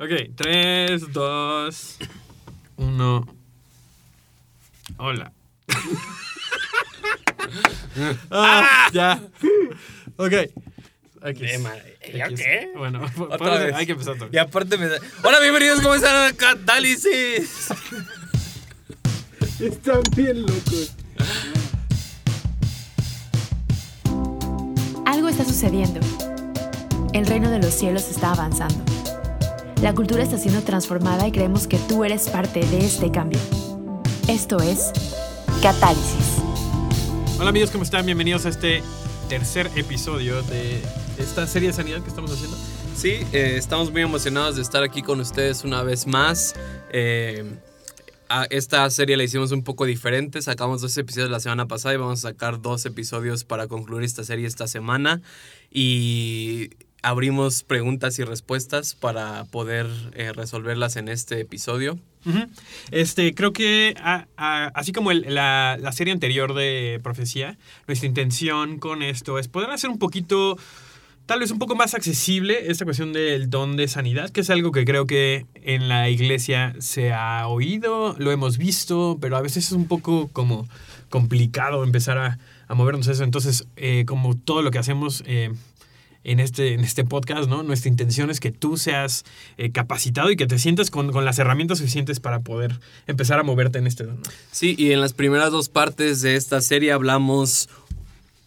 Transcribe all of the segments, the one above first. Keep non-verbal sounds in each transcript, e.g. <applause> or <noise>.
Ok, 3, 2, 1. Hola. <laughs> ah, ya. Ok. Aquí. Ma- ¿Ya Aquí. qué? Bueno, Otra vez. hay que empezar vez. Y aparte me da... Hola, bienvenidos, ¿cómo están a Catálisis? <laughs> Están bien locos. Algo está sucediendo. El reino de los cielos está avanzando. La cultura está siendo transformada y creemos que tú eres parte de este cambio. Esto es Catálisis. Hola amigos, ¿cómo están? Bienvenidos a este tercer episodio de esta serie de sanidad que estamos haciendo. Sí, eh, estamos muy emocionados de estar aquí con ustedes una vez más. Eh, a esta serie la hicimos un poco diferente. Sacamos dos episodios la semana pasada y vamos a sacar dos episodios para concluir esta serie esta semana. Y abrimos preguntas y respuestas para poder eh, resolverlas en este episodio. Este, creo que así como la, la serie anterior de Profecía, nuestra intención con esto es poder hacer un poquito, tal vez un poco más accesible esta cuestión del don de sanidad, que es algo que creo que en la iglesia se ha oído, lo hemos visto, pero a veces es un poco como complicado empezar a, a movernos eso. Entonces, eh, como todo lo que hacemos... eh, en este, en este podcast, ¿no? Nuestra intención es que tú seas eh, capacitado y que te sientas con, con las herramientas suficientes para poder empezar a moverte en este. ¿no? Sí, y en las primeras dos partes de esta serie hablamos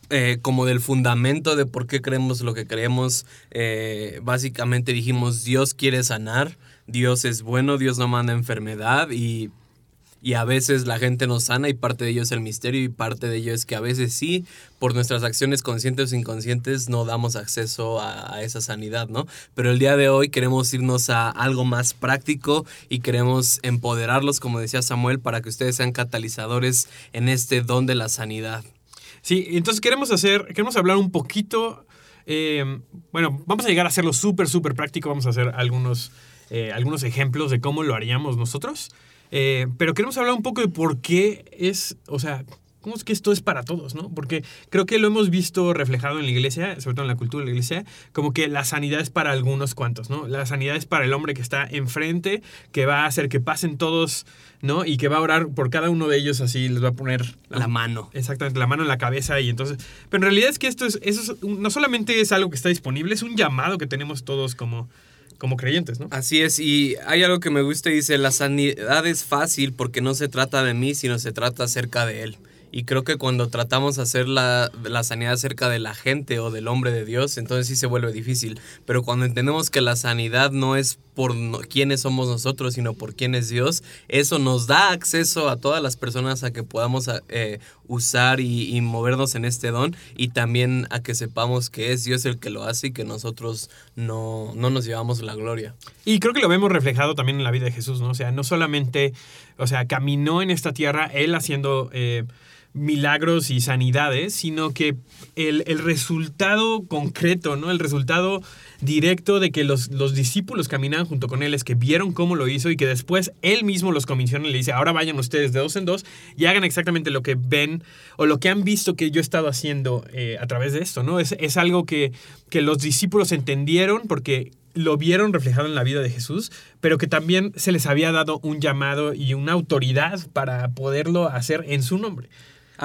eh, como del fundamento de por qué creemos lo que creemos. Eh, básicamente dijimos, Dios quiere sanar, Dios es bueno, Dios no manda enfermedad y, y a veces la gente nos sana y parte de ello es el misterio y parte de ello es que a veces sí, por nuestras acciones conscientes o inconscientes, no damos acceso a, esa sanidad, ¿no? Pero el día de hoy queremos irnos a algo más práctico y queremos empoderarlos, como decía Samuel, para que ustedes sean catalizadores en este don de la sanidad. Sí, entonces queremos hacer, queremos hablar un poquito, eh, bueno, vamos a llegar a hacerlo súper, súper práctico, vamos a hacer algunos, eh, algunos ejemplos de cómo lo haríamos nosotros, eh, pero queremos hablar un poco de por qué es, o sea, cómo es que esto es para todos, ¿no? Porque creo que lo hemos visto reflejado en la iglesia, sobre todo en la cultura de la iglesia, como que la sanidad es para algunos cuantos, ¿no? La sanidad es para el hombre que está enfrente, que va a hacer que pasen todos, ¿no? Y que va a orar por cada uno de ellos así, les va a poner La mano. Exactamente, la mano en la cabeza y entonces... Pero en realidad es que esto es, eso es no solamente es algo que está disponible, es un llamado que tenemos todos como, como creyentes, ¿no? Así es, y hay algo que me gusta, dice, la sanidad es fácil porque no se trata de mí, sino se trata acerca de Él. Y creo que cuando tratamos de hacer la, la sanidad acerca de la gente o del hombre de Dios, entonces sí se vuelve difícil. Pero cuando entendemos que la sanidad no es por no- quiénes somos nosotros, sino por quién es Dios, eso nos da acceso a todas las personas a que podamos eh, usar y, y movernos en este don y también a que sepamos que es Dios el que lo hace y que nosotros no, no nos llevamos la gloria. Y creo que lo vemos reflejado también en la vida de Jesús, ¿no? O sea, no solamente, o sea, caminó en esta tierra él haciendo eh, milagros y sanidades, sino que el, el resultado concreto, ¿no? El resultado directo de que los, los discípulos caminaban junto con él es que vieron cómo lo hizo y que después él mismo los comisiona y le dice, ahora vayan ustedes de dos en dos y hagan exactamente lo que ven o lo que han visto que yo he estado haciendo eh, a través de esto, ¿no? Es, es algo que, que los discípulos entendieron porque lo vieron reflejado en la vida de Jesús, pero que también se les había dado un llamado y una autoridad para poderlo hacer en su nombre.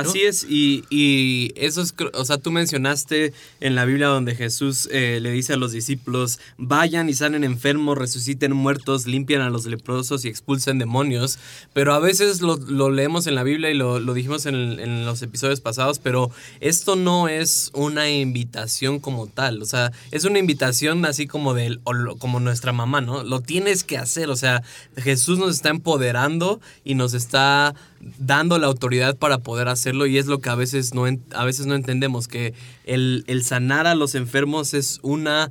Así es, y, y eso es, o sea, tú mencionaste en la Biblia donde Jesús eh, le dice a los discípulos, vayan y sanen enfermos, resuciten muertos, limpian a los leprosos y expulsen demonios, pero a veces lo, lo leemos en la Biblia y lo, lo dijimos en, en los episodios pasados, pero esto no es una invitación como tal, o sea, es una invitación así como, de, o lo- como nuestra mamá, ¿no? Lo tienes que hacer, o sea, Jesús nos está empoderando y nos está dando la autoridad para poder hacerlo y es lo que a veces no, a veces no entendemos, que el, el sanar a los enfermos es una,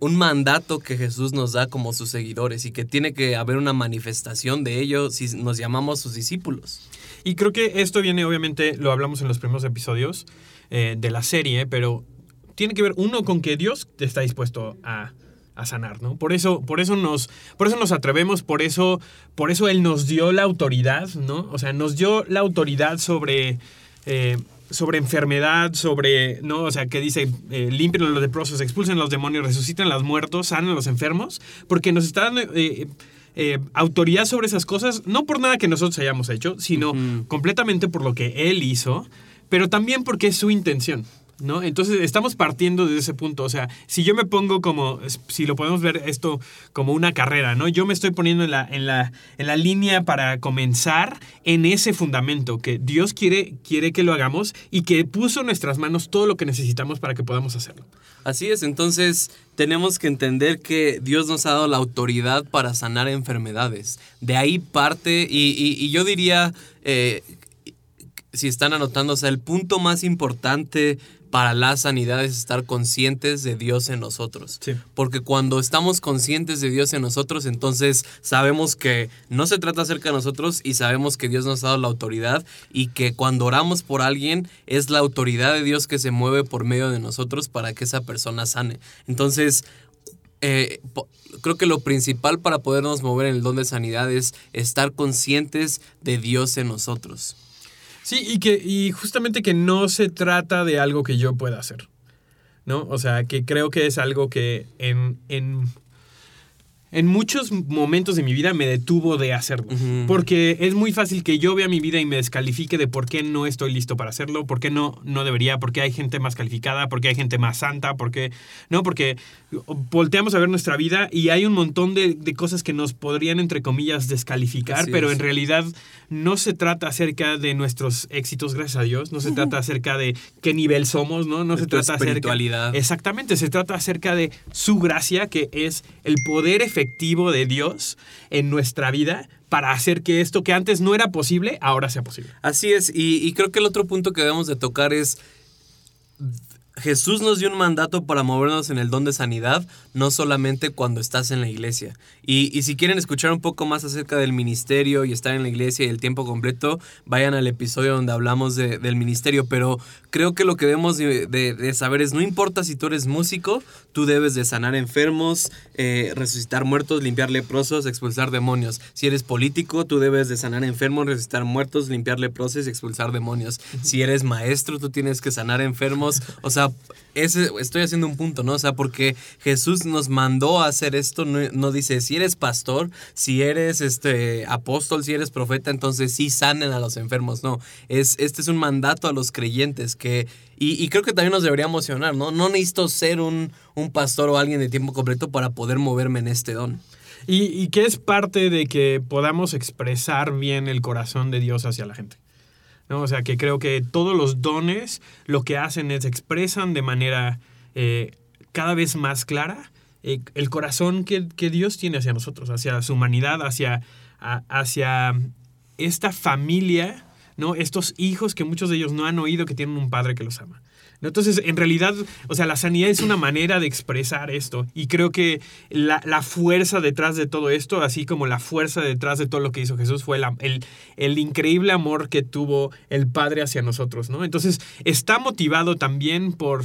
un mandato que Jesús nos da como sus seguidores y que tiene que haber una manifestación de ello si nos llamamos sus discípulos. Y creo que esto viene, obviamente, lo hablamos en los primeros episodios eh, de la serie, pero tiene que ver uno con que Dios está dispuesto a, a sanar, ¿no? Por eso, por eso nos, por eso nos atrevemos, por eso, por eso Él nos dio la autoridad, ¿no? O sea, nos dio la autoridad sobre, eh, sobre enfermedad, sobre, ¿no? O sea, que dice, eh, limpien a los leprosos, expulsen a los demonios, resuciten a los muertos, sanen a los enfermos, porque nos está dando eh, eh, autoridad sobre esas cosas, no por nada que nosotros hayamos hecho, sino completamente por lo que Él hizo, pero también porque es su intención. ¿No? Entonces estamos partiendo de ese punto. O sea, si yo me pongo como, si lo podemos ver esto como una carrera, ¿no? Yo me estoy poniendo en la, en la, en la línea para comenzar en ese fundamento que Dios quiere, quiere que lo hagamos y que puso en nuestras manos todo lo que necesitamos para que podamos hacerlo. Así es, entonces tenemos que entender que Dios nos ha dado la autoridad para sanar enfermedades. De ahí parte, y, y- y yo diría, eh, si están anotando, o sea, el punto más importante para la sanidad es estar conscientes de Dios en nosotros. Sí. Porque cuando estamos conscientes de Dios en nosotros, entonces sabemos que no se trata acerca de nosotros y sabemos que Dios nos ha dado la autoridad y que cuando oramos por alguien es la autoridad de Dios que se mueve por medio de nosotros para que esa persona sane. Entonces, eh, creo que lo principal para podernos mover en el don de sanidad es estar conscientes de Dios en nosotros. Sí, y que y justamente que no se trata de algo que yo pueda hacer. ¿No? O sea, que creo que es algo que en, en, en muchos momentos de mi vida me detuvo de hacerlo. Porque es muy fácil que yo vea mi vida y me descalifique de por qué no estoy listo para hacerlo, por qué no, no debería, por qué hay gente más calificada, por qué hay gente más santa, por qué... No, porque volteamos a ver nuestra vida y hay un montón de, de cosas que nos podrían, entre comillas, descalificar, Así pero es. en realidad no se trata acerca de nuestros éxitos, gracias a Dios, no se trata acerca de qué nivel somos, ¿no? No De se trata acerca... Exactamente, se trata acerca de su gracia, que es el poder efectivo de Dios en nuestra vida para hacer que esto que antes no era posible, ahora sea posible. Así es, y, creo que el otro punto que debemos de tocar es, Jesús nos dio un mandato para movernos en el don de sanidad, no solamente cuando estás en la iglesia. Y, si quieren escuchar un poco más acerca del ministerio y estar en la iglesia y el tiempo completo, vayan al episodio donde hablamos de- del ministerio. Pero creo que lo que debemos de, de- de saber es, no importa si tú eres músico, tú debes de sanar enfermos, eh, resucitar muertos, limpiar leprosos, expulsar demonios. Si eres político, tú debes de sanar enfermos, resucitar muertos, limpiar leprosos y expulsar demonios. Si eres maestro, tú tienes que sanar enfermos. O sea, ese, estoy haciendo un punto, ¿no? O sea, porque Jesús nos mandó a hacer esto, no, no dice, si eres pastor, si eres este apóstol, si eres profeta, entonces sí sanen a los enfermos. No, es, este es un mandato a los creyentes que... Y, creo que también nos debería emocionar, ¿no? No necesito ser un, un pastor o alguien de tiempo completo para poder moverme en este don. Y, y que es parte de que podamos expresar bien el corazón de Dios hacia la gente. ¿no? O sea, que creo que todos los dones lo que hacen es expresan de manera eh, cada vez más clara eh, el corazón que, que Dios tiene hacia nosotros, hacia su humanidad, hacia, hacia esta familia, ¿no? Estos hijos que muchos de ellos no han oído que tienen un padre que los ama. ¿no? Entonces, en realidad, o sea, la sanidad es una manera de expresar esto. Y creo que la, la fuerza detrás de todo esto, así como la fuerza detrás de todo lo que hizo Jesús, fue el, el increíble amor que tuvo el Padre hacia nosotros, ¿no? Entonces, está motivado también por,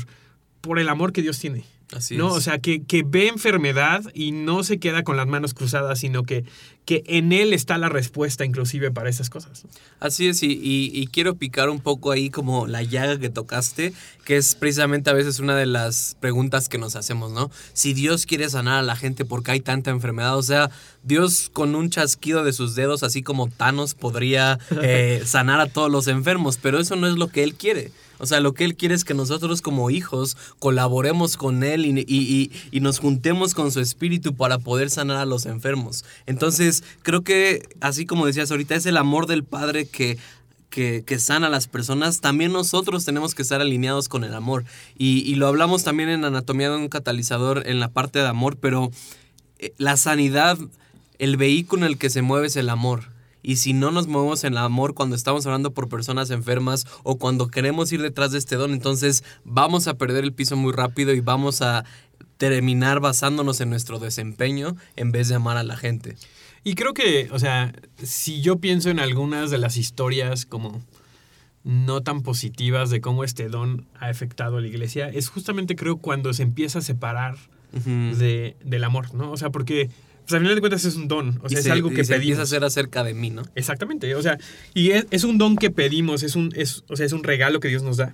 por el amor que Dios tiene. Así ¿no? es. O sea, que, que ve enfermedad y no se queda con las manos cruzadas, sino que, que en él está la respuesta inclusive para esas cosas. Así es, y, y- y quiero picar un poco ahí como la llaga que tocaste, que es precisamente a veces una de las preguntas que nos hacemos, ¿no? Si Dios quiere sanar a la gente porque hay tanta enfermedad, o sea, Dios con un chasquido de sus dedos, así como Thanos, podría eh, <laughs> sanar a todos los enfermos, pero eso no es lo que Él quiere. O sea, lo que Él quiere es que nosotros como hijos colaboremos con Él y, y- y- nos juntemos con su espíritu para poder sanar a los enfermos. Entonces, creo que, así como decías ahorita, es el amor del Padre que que, que sana a las personas, también nosotros tenemos que estar alineados con el amor. Y, y lo hablamos también en Anatomía de un catalizador en la parte de amor, pero eh, la sanidad, el vehículo en el que se mueve es el amor. Y si no nos movemos en el amor cuando estamos hablando por personas enfermas o cuando queremos ir detrás de este don, entonces vamos a perder el piso muy rápido y vamos a terminar basándonos en nuestro desempeño en vez de amar a la gente. Y creo que, o sea, si yo pienso en algunas de las historias como no tan positivas de cómo este don ha afectado a la iglesia, es justamente creo cuando se empieza a separar de, del amor, ¿no? O sea, porque, pues al final de cuentas es un don, o sea, Y es se- algo y que se empieza a hacer acerca de mí, ¿no? Exactamente, o sea, y es, es un don que pedimos, es un, es, o sea, es un regalo que Dios nos da.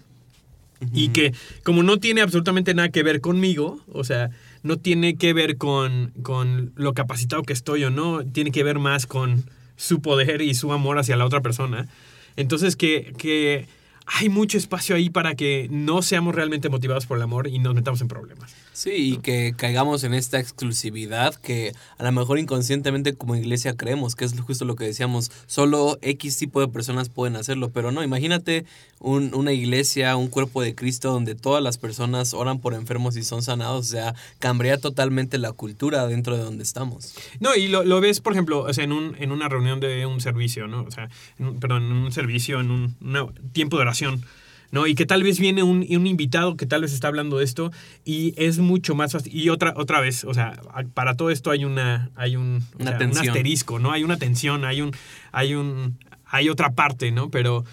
Y que como no tiene absolutamente nada que ver conmigo, o sea, no tiene que ver con, con lo capacitado que estoy o no, tiene que ver más con su poder y su amor hacia la otra persona. Entonces que, que hay mucho espacio ahí para que no seamos realmente motivados por el amor y nos metamos en problemas. Sí, y que caigamos en esta exclusividad que a lo mejor inconscientemente como iglesia creemos, que es justo lo que decíamos, solo X tipo de personas pueden hacerlo, pero no, imagínate un- una iglesia, un cuerpo de Cristo donde todas las personas oran por enfermos y son sanados, o sea, cambiaría totalmente la cultura dentro de donde estamos. No, y lo, lo ves, por ejemplo, o sea, en, un, en una reunión de un servicio, ¿no? O sea, en un- perdón, en un servicio, en un una- tiempo de oración, ¿no? Y que tal vez viene un, un invitado que tal vez está hablando de esto y es mucho más fácil. Y otra, otra vez, o sea, para todo esto hay una, hay un, Una sea, un asterisco, ¿no? Hay una tensión, hay un, hay un, hay otra parte, ¿no? Pero,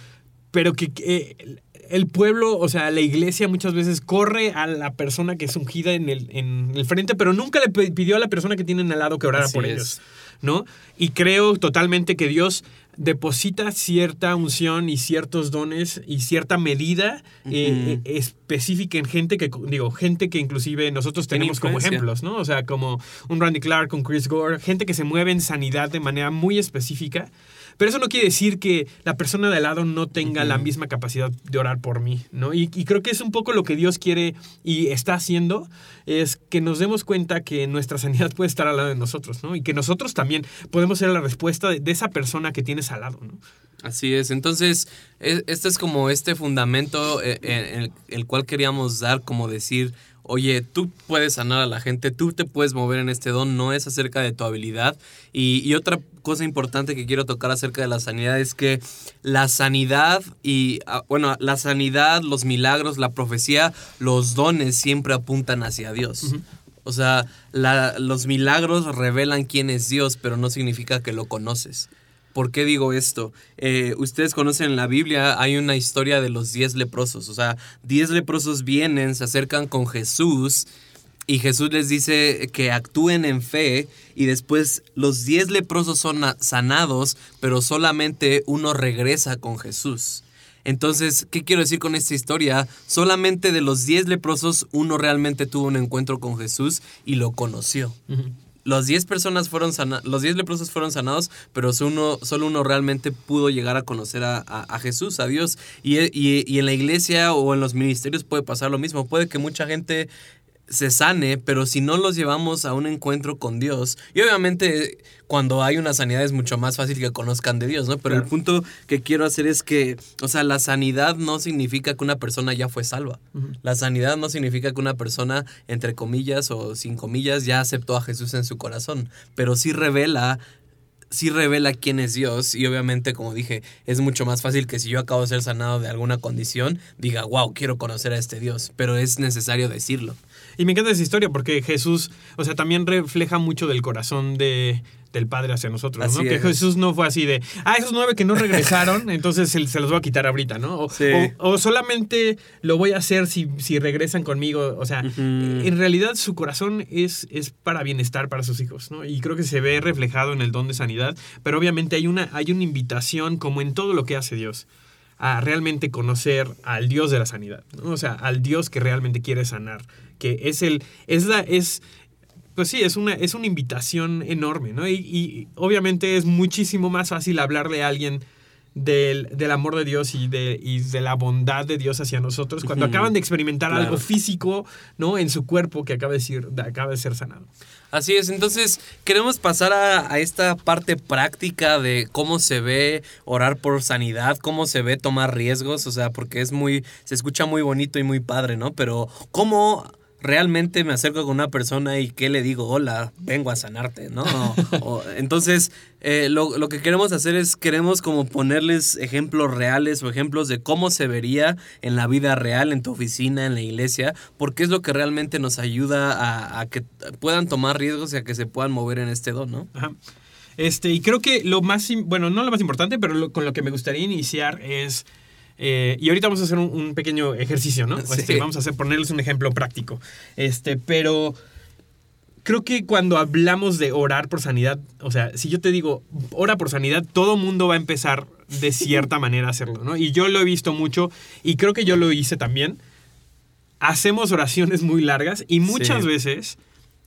pero que, que el- pueblo, o sea, la iglesia muchas veces corre a la persona que es ungida en el, en el frente, pero nunca le pidió a la persona que tienen al lado que orara Así por es. ellos, ¿no? Y creo totalmente que Dios deposita cierta unción y ciertos dones y cierta medida eh, eh, específica en gente que, digo, gente que inclusive nosotros tenemos como ejemplos, ¿no? O sea, como un Randy Clark, un Chris Gore, gente que se mueve en sanidad de manera muy específica. Pero eso no quiere decir que la persona de al lado no tenga la misma capacidad de orar por mí, ¿no? Y, y creo que es un poco lo que Dios quiere y está haciendo, es que nos demos cuenta que nuestra sanidad puede estar al lado de nosotros, ¿no? Y que nosotros también podemos ser la respuesta de, de esa persona que tienes al lado, ¿no? Así es, entonces e- este es como este fundamento eh, en el, el cual queríamos dar, como decir, oye, tú puedes sanar a la gente, tú te puedes mover en este don, no es acerca de tu habilidad. Y, y otra cosa importante que quiero tocar acerca de la sanidad es que la sanidad y, ah, bueno, la sanidad, los milagros, la profecía, los dones siempre apuntan hacia Dios. O sea, la- los milagros revelan quién es Dios, pero no significa que lo conoces. ¿Por qué digo esto? Eh, ustedes conocen en la Biblia, hay una historia de los diez leprosos. O sea, diez leprosos vienen, se acercan con Jesús y Jesús les dice que actúen en fe y después los diez leprosos son na- sanados, pero solamente uno regresa con Jesús. Entonces, ¿qué quiero decir con esta historia? Solamente de los diez leprosos, uno realmente tuvo un encuentro con Jesús y lo conoció. Los 10 personas fueron sana- los 10 leprosos fueron sanados, pero solo uno, realmente pudo llegar a conocer a, a- a Jesús, a Dios. Y, y- y en la iglesia o en los ministerios puede pasar lo mismo. Puede que mucha gente se sane, pero si no los llevamos a un encuentro con Dios, y obviamente cuando hay una sanidad es mucho más fácil que conozcan de Dios, ¿no? Pero el punto que quiero hacer es que, o sea, la sanidad no significa que una persona ya fue salva. La sanidad no significa que una persona, entre comillas o sin comillas, ya aceptó a Jesús en su corazón, pero sí revela sí revela quién es Dios y obviamente como dije es mucho más fácil que si yo acabo de ser sanado de alguna condición diga wow quiero conocer a este Dios pero es necesario decirlo Y me encanta esa historia porque Jesús, o sea, también refleja mucho del corazón de, del Padre hacia nosotros, ¿no? Que es. Jesús no fue así de, ah, esos nueve que no regresaron, <laughs> entonces se, se los voy a quitar ahorita, ¿no? O, Sí. o- o solamente lo voy a hacer si, si regresan conmigo, o sea, en realidad su corazón es, es para bienestar para sus hijos, ¿no? Y creo que se ve reflejado en el don de sanidad, pero obviamente hay una, hay una invitación, como en todo lo que hace Dios, a realmente conocer al Dios de la sanidad, ¿no? O sea, al Dios que realmente quiere sanar, que es el, es la, es, pues sí, es una, es una invitación enorme, ¿no? Y, y obviamente es muchísimo más fácil hablarle a alguien del, del amor de Dios y de, y de la bondad de Dios hacia nosotros cuando Ujú. acaban de experimentar Claro. algo físico, ¿no? En su cuerpo que acaba de, ser, acaba de ser sanado. Así es, entonces queremos pasar a, a esta parte práctica de cómo se ve orar por sanidad, cómo se ve tomar riesgos, o sea, porque es muy, se escucha muy bonito y muy padre, ¿no? Pero cómo realmente me acerco con una persona y qué le digo, hola, vengo a sanarte, ¿no? <laughs> O- entonces, eh, lo, lo que queremos hacer es, queremos como ponerles ejemplos reales o ejemplos de cómo se vería en la vida real, en tu oficina, en la iglesia, porque es lo que realmente nos ayuda a, a que puedan tomar riesgos y a que se puedan mover en este don, ¿no? Ajá. Este, y creo que lo más, bueno, no lo más importante, pero lo- con lo que me gustaría iniciar es, eh, y ahorita vamos a hacer un, un pequeño ejercicio, ¿no? Sí. Este, vamos a hacer, ponerles un ejemplo práctico. Este, pero creo que cuando hablamos de orar por sanidad, o sea, si yo te digo, ora por sanidad, todo mundo va a empezar de <laughs> cierta manera a hacerlo, ¿no? Y yo lo he visto mucho y creo que yo lo hice también. Hacemos oraciones muy largas y muchas Sí. veces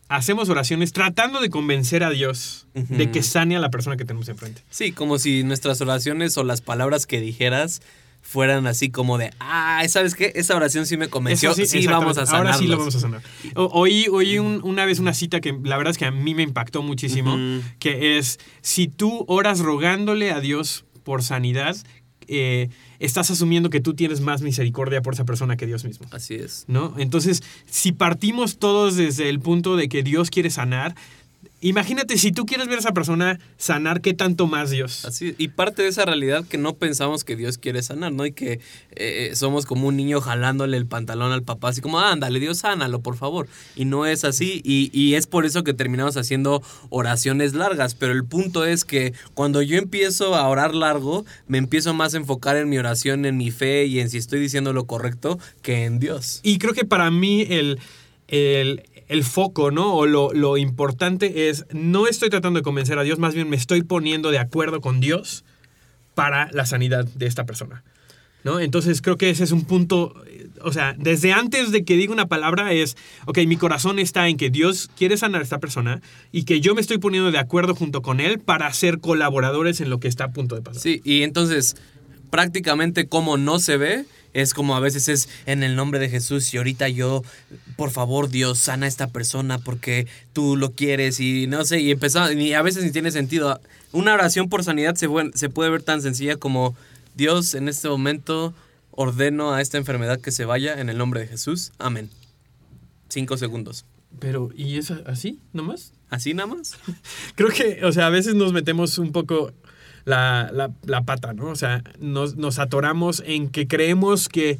hacemos oraciones tratando de convencer a Dios de que sane a la persona que tenemos enfrente. Sí, como si nuestras oraciones o las palabras que dijeras fueran así como de, ah, ¿sabes qué? Esa oración sí me convenció. Eso Sí, vamos a sanarlos. Ahora sí lo vamos a sanar. Oí, oí un- una vez una cita que la verdad es que a mí me impactó muchísimo, que es, si tú oras rogándole a Dios por sanidad, eh, estás asumiendo que tú tienes más misericordia por esa persona que Dios mismo. Así es. ¿No? Entonces, si partimos todos desde el punto de que Dios quiere sanar, imagínate si tú quieres ver a esa persona sanar, ¿qué tanto más Dios? Así, y parte de esa realidad que no pensamos que Dios quiere sanar, ¿no? Y que eh, somos como un niño jalándole el pantalón al papá, así como, ándale, Dios sánalo, por favor. Y no es así, y, y es por eso que terminamos haciendo oraciones largas. Pero el punto es que cuando yo empiezo a orar largo, me empiezo más a enfocar en mi oración, en mi fe y en si estoy diciendo lo correcto que en Dios. Y creo que para mí el, el, el foco, ¿no? O lo, lo importante es, no estoy tratando de convencer a Dios, más bien me estoy poniendo de acuerdo con Dios para la sanidad de esta persona. ¿No? Entonces creo que ese es un punto, eh, o sea, desde antes de que diga una palabra es, ok, mi corazón está en que Dios quiere sanar a esta persona y que yo me estoy poniendo de acuerdo junto con Él para ser colaboradores en lo que está a punto de pasar. Sí, y entonces prácticamente como no se ve, es como a veces es en el nombre de Jesús y ahorita yo, por favor Dios, sana a esta persona porque tú lo quieres y no sé, y empezamos, y a veces ni tiene sentido. Una oración por sanidad se, puede- se puede ver tan sencilla como Dios en este momento ordeno a esta enfermedad que se vaya en el nombre de Jesús. Amén. Cinco segundos. Pero, ¿y es así nomás? ¿Así nada más? <laughs> Creo que, o sea, a veces nos metemos un poco la, la- la pata, ¿no? O sea, nos, nos atoramos en que creemos que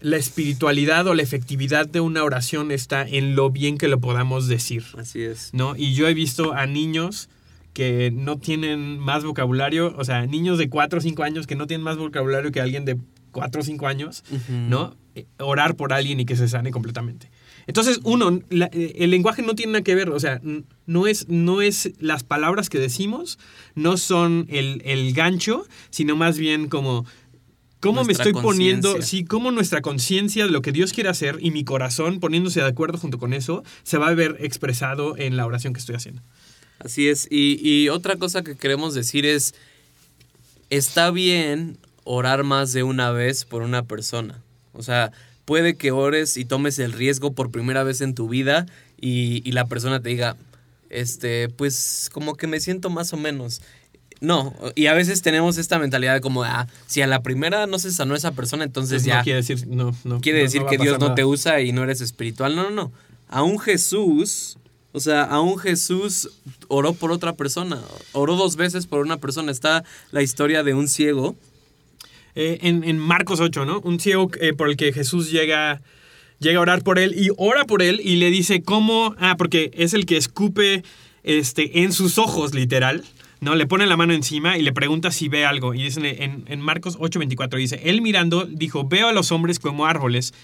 la espiritualidad o la efectividad de una oración está en lo bien que lo podamos decir, Así es. ¿no? Y yo he visto a niños que no tienen más vocabulario, o sea, niños de 4 o 5 años que no tienen más vocabulario que alguien de 4 o 5 años. ¿no? Eh, Orar por alguien y que se sane completamente. Entonces, uno, la- eh, el lenguaje no tiene nada que ver, o sea, no es, no es las palabras que decimos, no son el, el gancho, sino más bien como cómo me estoy poniendo, sí, cómo nuestra conciencia de lo que Dios quiere hacer y mi corazón poniéndose de acuerdo junto con eso, se va a ver expresado en la oración que estoy haciendo. Así es. Y, y otra cosa que queremos decir es, está bien orar más de una vez por una persona. O sea, puede que ores y tomes el riesgo por primera vez en tu vida y, y la persona te diga, este, pues como que me siento más o menos. No, y a veces tenemos esta mentalidad de como, ah, si a la primera no se sanó esa persona, entonces ya no quiere decir, no, no. quiere decir que Dios no te usa y no eres espiritual. No, no, no. A un Jesús, o sea, a un Jesús oró por otra persona. Oró dos veces por una persona. Está la historia de un ciego. Eh, en, Marcos 8, ¿no? Un ciego eh, por el que Jesús llega, llega a orar por él y ora por él y le dice cómo, ah, porque es el que escupe este, en sus ojos, literal, ¿no? Le pone la mano encima y le pregunta si ve algo. Y dice en, en Marcos 8, 24, dice, él mirando, dijo, veo a los hombres como árboles,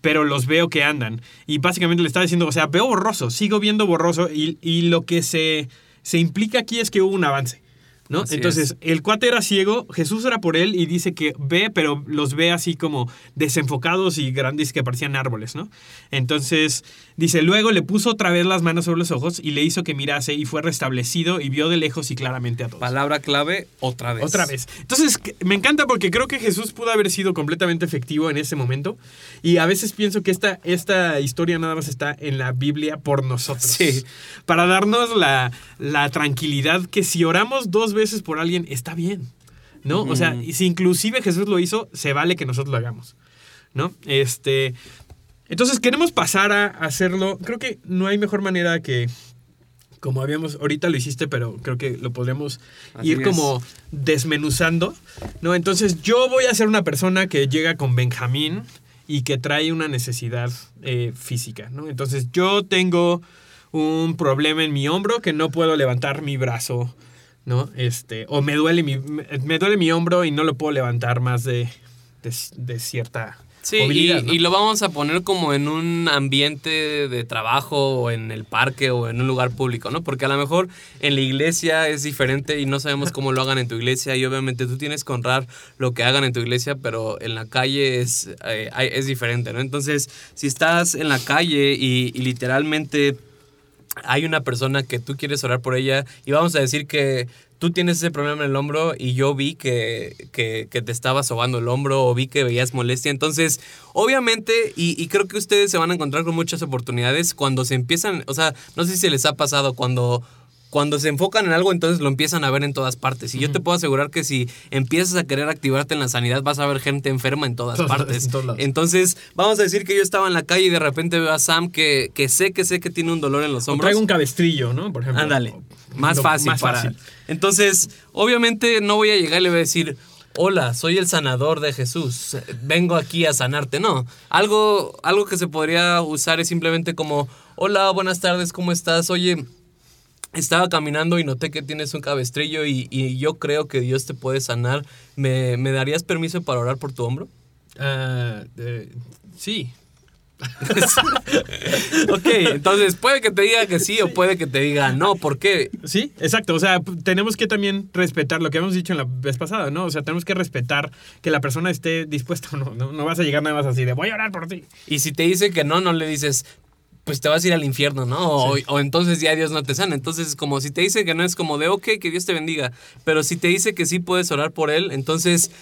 pero los veo que andan. Y básicamente le está diciendo, o sea, veo borroso, sigo viendo borroso y, y lo que se, se implica aquí es que hubo un avance. ¿No? Así Entonces, es. el cuate era ciego, Jesús era por él y dice que ve, pero los ve así como desenfocados y grandes que parecían árboles, ¿no? Entonces, dice, luego le puso otra vez las manos sobre los ojos y le hizo que mirase y fue restablecido y vio de lejos y claramente a todos. Palabra clave, otra vez. Otra vez. Entonces, me encanta porque creo que Jesús pudo haber sido completamente efectivo en ese momento. Y a veces pienso que esta, esta historia nada más está en la Biblia por nosotros. Sí. Para darnos la, la tranquilidad que si oramos dos veces por alguien, está bien. ¿No? O sea, si inclusive Jesús lo hizo, se vale que nosotros lo hagamos. ¿No? Este. Entonces queremos pasar a hacerlo. Creo que no hay mejor manera que. Como habíamos, ahorita lo hiciste, pero creo que lo podríamos Así ir es. como desmenuzando, ¿no? Entonces yo voy a ser una persona que llega con Benjamín y que trae una necesidad eh, física, ¿no? Entonces yo tengo un problema en mi hombro que no puedo levantar mi brazo, ¿no? Este, o me duele mi, me, duele mi hombro y no lo puedo levantar más de, de, de cierta Sí, y, ¿no? y lo vamos a poner como en un ambiente de trabajo o en el parque o en un lugar público, ¿no? Porque a lo mejor en la iglesia es diferente y no sabemos cómo lo hagan en tu iglesia y obviamente tú tienes que honrar lo que hagan en tu iglesia, pero en la calle es, eh, es diferente, ¿no? Entonces, si estás en la calle y, y literalmente hay una persona que tú quieres orar por ella y vamos a decir que tú tienes ese problema en el hombro y yo vi que, que, que te estaba sobando el hombro o vi que veías molestia. Entonces, obviamente, y, y creo que ustedes se van a encontrar con muchas oportunidades cuando se empiezan, o sea, no sé si les ha pasado cuando... Cuando se enfocan en algo, entonces lo empiezan a ver en todas partes. Y yo te puedo asegurar que si empiezas a querer activarte en la sanidad, vas a ver gente enferma en todas partes. Entonces, vamos a decir que yo estaba en la calle y de repente veo a Sam que, que sé que sé que tiene un dolor en los O hombros. traigo un cabestrillo, ¿no? Por ejemplo. Ándale. Más fácil Más para. fácil. Entonces, obviamente no voy a llegar y le voy a decir, hola, soy el sanador de Jesús. Vengo aquí a sanarte. No. Algo, algo que se podría usar es simplemente como, hola, buenas tardes, ¿cómo estás? Oye. Estaba caminando y noté que tienes un cabestrillo y, y yo creo que Dios te puede sanar. ¿Me, me darías permiso para orar por tu hombro? Eh, sí. <laughs> ok, entonces puede que te diga que sí o puede que te diga no. ¿Por qué? Sí, exacto. O sea, tenemos que también respetar lo que habíamos dicho en la vez pasada, ¿no? O sea, tenemos que respetar que la persona esté dispuesta o <laughs> no. No, No vas a llegar nada más así de voy a orar por ti. Y si te dice que no, no le dices, pues te vas a ir al infierno, ¿no? O, o entonces ya Dios no te sana. Entonces, como si te dice que no, es como de, ok, que Dios te bendiga. Pero si te dice que sí puedes orar por él, entonces,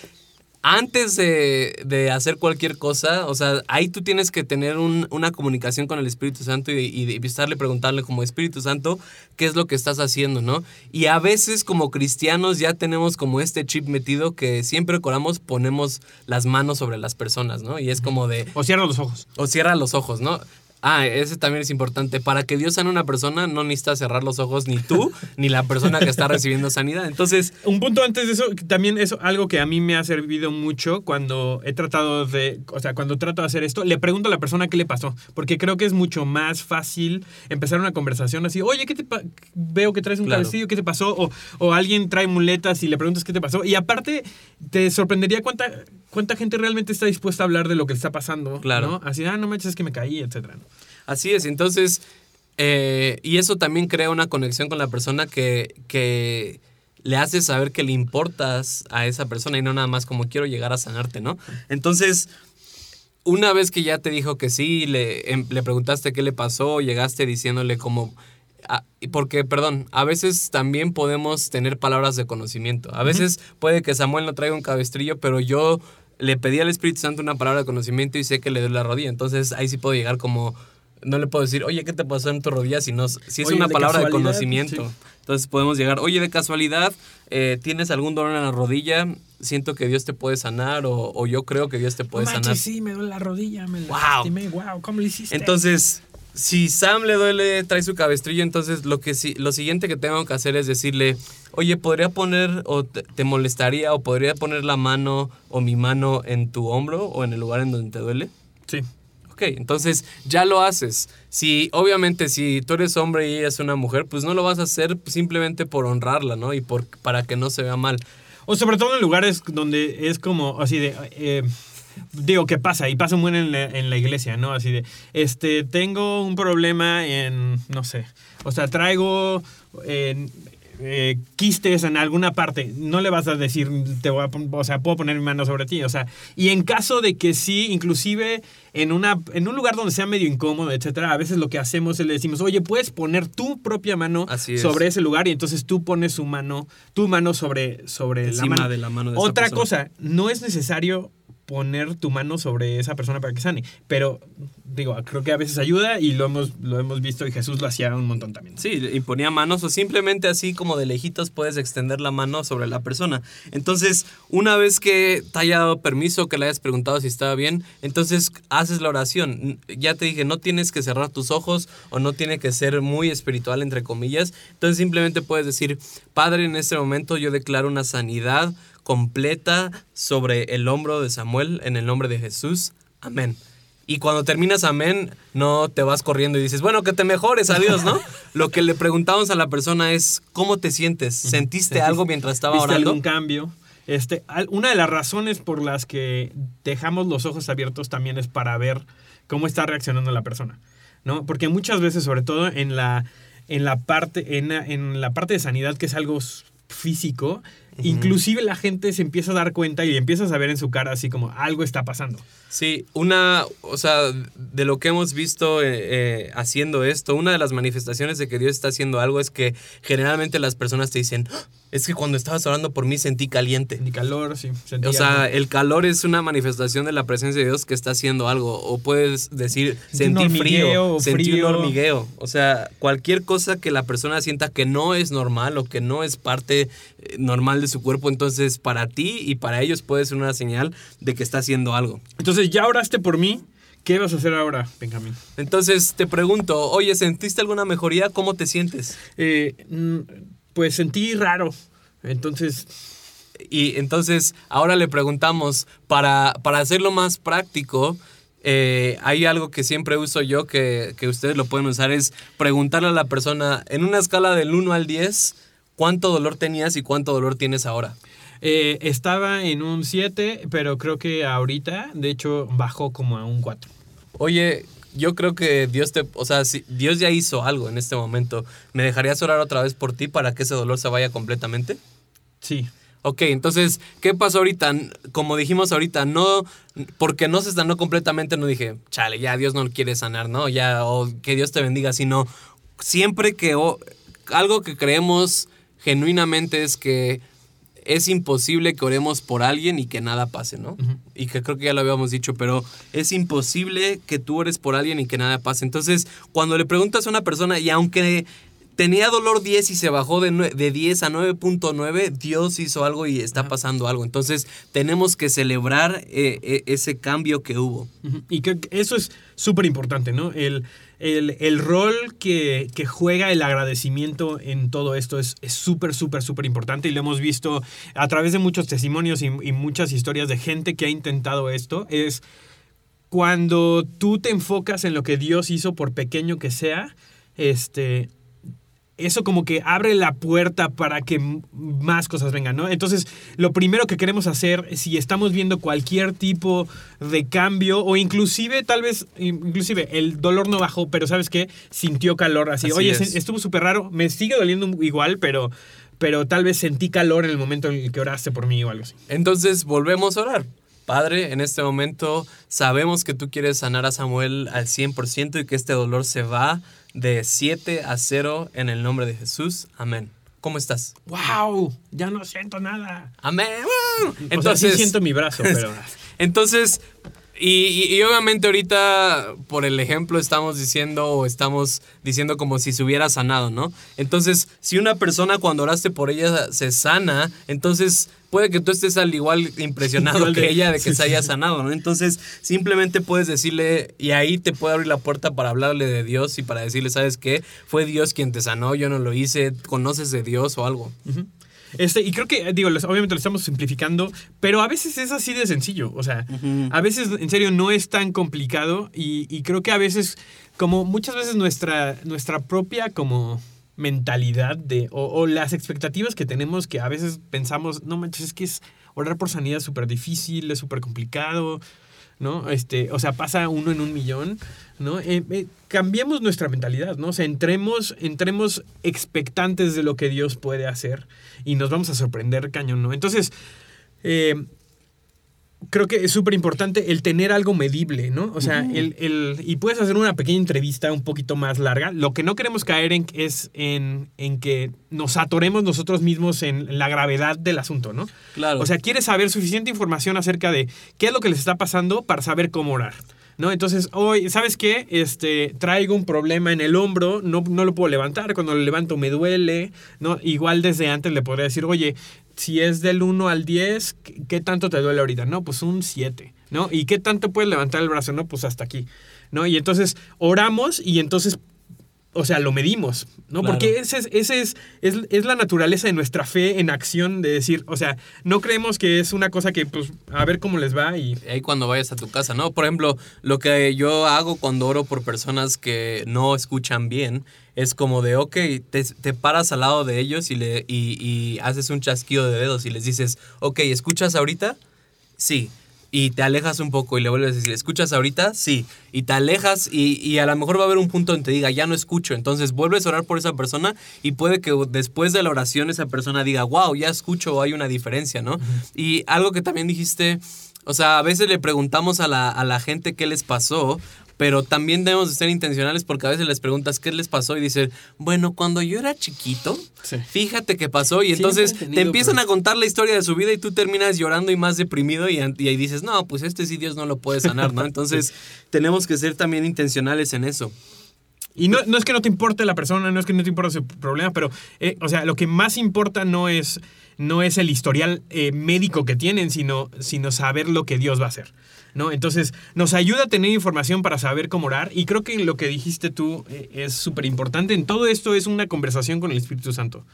antes de, de hacer cualquier cosa, o sea, ahí tú tienes que tener un- una comunicación con el Espíritu Santo y, y, y estarle preguntarle como Espíritu Santo, ¿qué es lo que estás haciendo, no? Y a veces como cristianos ya tenemos como este chip metido que siempre que oramos ponemos las manos sobre las personas, ¿no? Y es como de, O cierra los ojos. o cierra los ojos, ¿no? Ah, ese también es importante. Para que Dios sane a una persona, no necesitas cerrar los ojos ni tú, <laughs> ni la persona que está recibiendo sanidad. Entonces, Un punto antes de eso, también eso, algo que a mí me ha servido mucho cuando he tratado de, o sea, cuando trato de hacer esto, le pregunto a la persona qué le pasó, porque creo que es mucho más fácil empezar una conversación así, oye, ¿qué te veo que traes un Claro. cabecillo, ¿qué te pasó? O, o alguien trae muletas y le preguntas qué te pasó. Y aparte, te sorprendería cuánta, cuánta gente realmente está dispuesta a hablar de lo que está pasando. Claro. ¿no? Así, ah, no manches, es que me caí, etcétera. ¿no? así es. Entonces, eh, y eso también crea una conexión con la persona que, que le hace saber que le importas a esa persona y no nada más como quiero llegar a sanarte, ¿no? Entonces, una vez que ya te dijo que sí, le, em- le preguntaste qué le pasó, llegaste diciéndole como... ah, porque, perdón, a veces también podemos tener palabras de conocimiento. A veces puede que Samuel no traiga un cabestrillo, pero yo le pedí al Espíritu Santo una palabra de conocimiento y sé que le doy la rodilla. Entonces ahí sí puedo llegar como... No le puedo decir, oye, ¿qué te pasó en tu rodilla? Si, no, si es Oye, una de palabra de conocimiento. sí. Entonces podemos llegar, oye, de casualidad, eh, ¿tienes algún dolor en la rodilla? Siento que Dios te puede sanar o, o yo creo que Dios te puede sanar. sí, me duele la rodilla, me Wow. lastimé, wow, ¿cómo lo hiciste? Entonces, si Sam le duele, trae su cabestrillo, entonces lo, que sí, lo siguiente que tengo que hacer es decirle, oye, ¿podría poner o te, te molestaría o podría poner la mano o mi mano en tu hombro o en el lugar en donde te duele? sí. Ok, entonces ya lo haces. Si, obviamente, si tú eres hombre y ella es una mujer, pues no lo vas a hacer simplemente por honrarla, ¿no? Y por, para que no se vea mal. O sobre todo en lugares donde es como así de... eh, digo, ¿qué pasa? Y pasa muy en la, en la iglesia, ¿no? Así de, este, tengo un problema en, no sé, o sea, traigo en, eh, quistes en alguna parte. No le vas a decir, te voy a, o sea, puedo poner mi mano sobre ti, o sea, y en caso de que sí, inclusive en, una, en un lugar donde sea medio incómodo, etcétera, a veces lo que hacemos es le decimos, oye, puedes poner tu propia mano Así es. sobre ese lugar y entonces tú pones su mano, tu mano sobre, sobre la mano. de la mano de Otra cosa, no es necesario poner tu mano sobre esa persona para que sane, pero digo, creo que a veces ayuda y lo hemos, lo hemos visto y Jesús lo hacía un montón también. Sí, y ponía manos o simplemente así como de lejitos puedes extender la mano sobre la persona. Entonces, una vez que te haya dado permiso, que le hayas preguntado si estaba bien, entonces haces la oración. Ya te dije, no tienes que cerrar tus ojos o no tiene que ser muy espiritual, entre comillas. Entonces simplemente puedes decir, Padre, en este momento yo declaro una sanidad completa sobre el hombro de Samuel en el nombre de Jesús. Amén. Y cuando terminas amén, no te vas corriendo y dices, bueno, que te mejores, adiós, ¿no? <laughs> Lo que le preguntamos a la persona es, ¿cómo te sientes? ¿Sentiste algo mientras estaba ¿Viste orando? algún cambio? Este, una de las razones por las que dejamos los ojos abiertos también es para ver cómo está reaccionando la persona, ¿no? Porque muchas veces, sobre todo en la, en la, parte, en, en la parte de sanidad, que es algo inclusive la gente se empieza a dar cuenta y empieza a saber en su cara así como algo está pasando. Sí, una, o sea, de lo que hemos visto eh, eh, haciendo esto, una de las manifestaciones de que Dios está haciendo algo es que generalmente las personas te dicen, "Ah, es que cuando estabas orando por mí sentí caliente. Ni calor, sí. O sea, algo. el calor es una manifestación de la presencia de Dios que está haciendo algo. O puedes decir, Sentí sentí frío, o sentí un hormigueo. O sea, cualquier cosa que la persona sienta que no es normal o que no es parte eh, normal de su cuerpo, entonces para ti y para ellos puede ser una señal de que está haciendo algo. Entonces, ya oraste por mí. ¿Qué vas a hacer ahora, Benjamín? Entonces te pregunto, oye, ¿sentiste alguna mejoría? ¿Cómo te sientes? Eh, pues sentí raro. Entonces, Y entonces ahora le preguntamos, para, para hacerlo más práctico, eh, hay algo que siempre uso yo que, que ustedes lo pueden usar, es preguntarle a la persona en una escala del 1 al 10, ¿cuánto dolor tenías y cuánto dolor tienes ahora? eh, estaba en un 7, pero creo que ahorita, de hecho, bajó como a un 4. Oye, yo creo que Dios te, o sea, si Dios ya hizo algo en este momento, ¿me dejarías orar otra vez por ti para que ese dolor se vaya completamente? Sí. Ok, entonces, ¿qué pasó ahorita? Como dijimos ahorita, no, porque no se sanó completamente, no dije, chale, ya Dios no quiere sanar, ¿no? Ya, o que Dios te bendiga, sino siempre que o- algo que creemos genuinamente es que es imposible que oremos por alguien y que nada pase, ¿no? Y que creo que ya lo habíamos dicho, pero es imposible que tú ores por alguien y que nada pase. Entonces, cuando le preguntas a una persona, y aunque tenía dolor 10 y se bajó de, de 10 a 9.9, Dios hizo algo y está pasando algo. Entonces, tenemos que celebrar eh, eh, ese cambio que hubo. Ujú. Y que que eso es súper importante, ¿no? El, el, el rol que, que juega el agradecimiento en todo esto es es súper, súper, súper importante y lo hemos visto a través de muchos testimonios y, y muchas historias de gente que ha intentado esto. Es cuando tú te enfocas en lo que Dios hizo, por pequeño que sea, este, eso como que abre la puerta para que más cosas vengan, ¿no? Entonces, lo primero que queremos hacer, si estamos viendo cualquier tipo de cambio, o inclusive, tal vez, inclusive, el dolor no bajó, pero ¿sabes qué? Sintió calor, así, Así oye, es. estuvo súper raro, me sigue doliendo igual, pero, pero tal vez sentí calor en el momento en el que oraste por mí o algo así. Entonces volvemos a orar. Padre, en este momento sabemos que tú quieres sanar a Samuel al 100% y que este dolor se va de 7 a 0 en el nombre de Jesús. Amén. ¿Cómo estás? ¡Wow! Ya no siento nada. Amén. Entonces, Entonces, sí siento mi brazo, <laughs> pero... entonces y, y- y obviamente ahorita por el ejemplo estamos diciendo o estamos diciendo como si se hubiera sanado, ¿no? Entonces, si una persona cuando oraste por ella se sana, entonces puede que tú estés al igual impresionado que ella de que sí, se haya sanado, ¿no? Entonces, simplemente puedes decirle y ahí te puede abrir la puerta para hablarle de Dios y para decirle, ¿sabes qué? Fue Dios quien te sanó, yo no lo hice, conoces de Dios o algo. Este, y creo que, digo, obviamente lo estamos simplificando, pero a veces es así de sencillo. O sea, a veces en serio no es tan complicado y, y creo que a veces, como muchas veces nuestra, nuestra propia como mentalidad de, o, o las expectativas que tenemos que a veces pensamos, no manches, es que es orar por sanidad es súper difícil, es súper complicado, ¿no? Este, o sea, pasa uno en un millón, ¿no? Eh, eh, cambiemos nuestra mentalidad, ¿no? O sea, entremos, entremos expectantes de lo que Dios puede hacer y nos vamos a sorprender cañón, ¿no? Entonces, eh, creo que es súper importante el tener algo medible, ¿no? O sea, el, el- y puedes hacer una pequeña entrevista un poquito más larga. Lo que no queremos caer en es en, en que nos atoremos nosotros mismos en la gravedad del asunto, ¿no? Claro. O sea, quieres saber suficiente información acerca de qué es lo que les está pasando para saber cómo orar. ¿No? Entonces, hoy, ¿sabes qué? Este, traigo un problema en el hombro, no, no lo puedo levantar, cuando lo levanto me duele, ¿no? Igual desde antes le podría decir, oye, si es del 1 al 10, ¿qué, tanto te duele ahorita? No, pues un 7, ¿no? ¿Y qué tanto puedes levantar el brazo? No, pues hasta aquí, ¿no? Y entonces oramos y entonces o sea, lo medimos, ¿no? Claro. Porque ese es, ese es, es, es la naturaleza de nuestra fe en acción, de decir, o sea, no creemos que es una cosa que, pues, a ver cómo les va y... ahí cuando vayas a tu casa, ¿no? Por ejemplo, lo que yo hago cuando oro por personas que no escuchan bien es como de, ok, te, te paras al lado de ellos y, le, y, y haces un chasquido de dedos y les dices, ok, ¿escuchas ahorita? Sí. Y te alejas un poco y le vuelves a decir, ¿escuchas ahorita? Sí. Y te alejas y, y a lo mejor va a haber un punto donde te diga, ya no escucho. Entonces vuelves a orar por esa persona y puede que después de la oración esa persona diga, wow, ya escucho hay una diferencia, ¿no? Y algo que también dijiste, o sea, a veces le preguntamos a la, a la gente qué les pasó, pero también debemos de ser intencionales porque a veces les preguntas qué les pasó y dicen, bueno, cuando yo era chiquito, Sí. fíjate qué pasó y Sí, entonces te empiezan a contar la historia de su vida y tú terminas llorando y más deprimido y, y ahí dices, no, pues este sí Dios no lo puede sanar, ¿no? <laughs> Entonces tenemos que ser también intencionales en eso. Y no, no es que no te importe la persona, no es que no te importe su problema, pero, eh, o sea, lo que más importa no es, no es el historial eh, médico que tienen, sino, sino saber lo que Dios va a hacer. ¿No? Entonces, nos ayuda a tener información para saber cómo orar. Y creo que lo que dijiste tú eh, es súper importante. En todo esto es una conversación con el Espíritu Santo.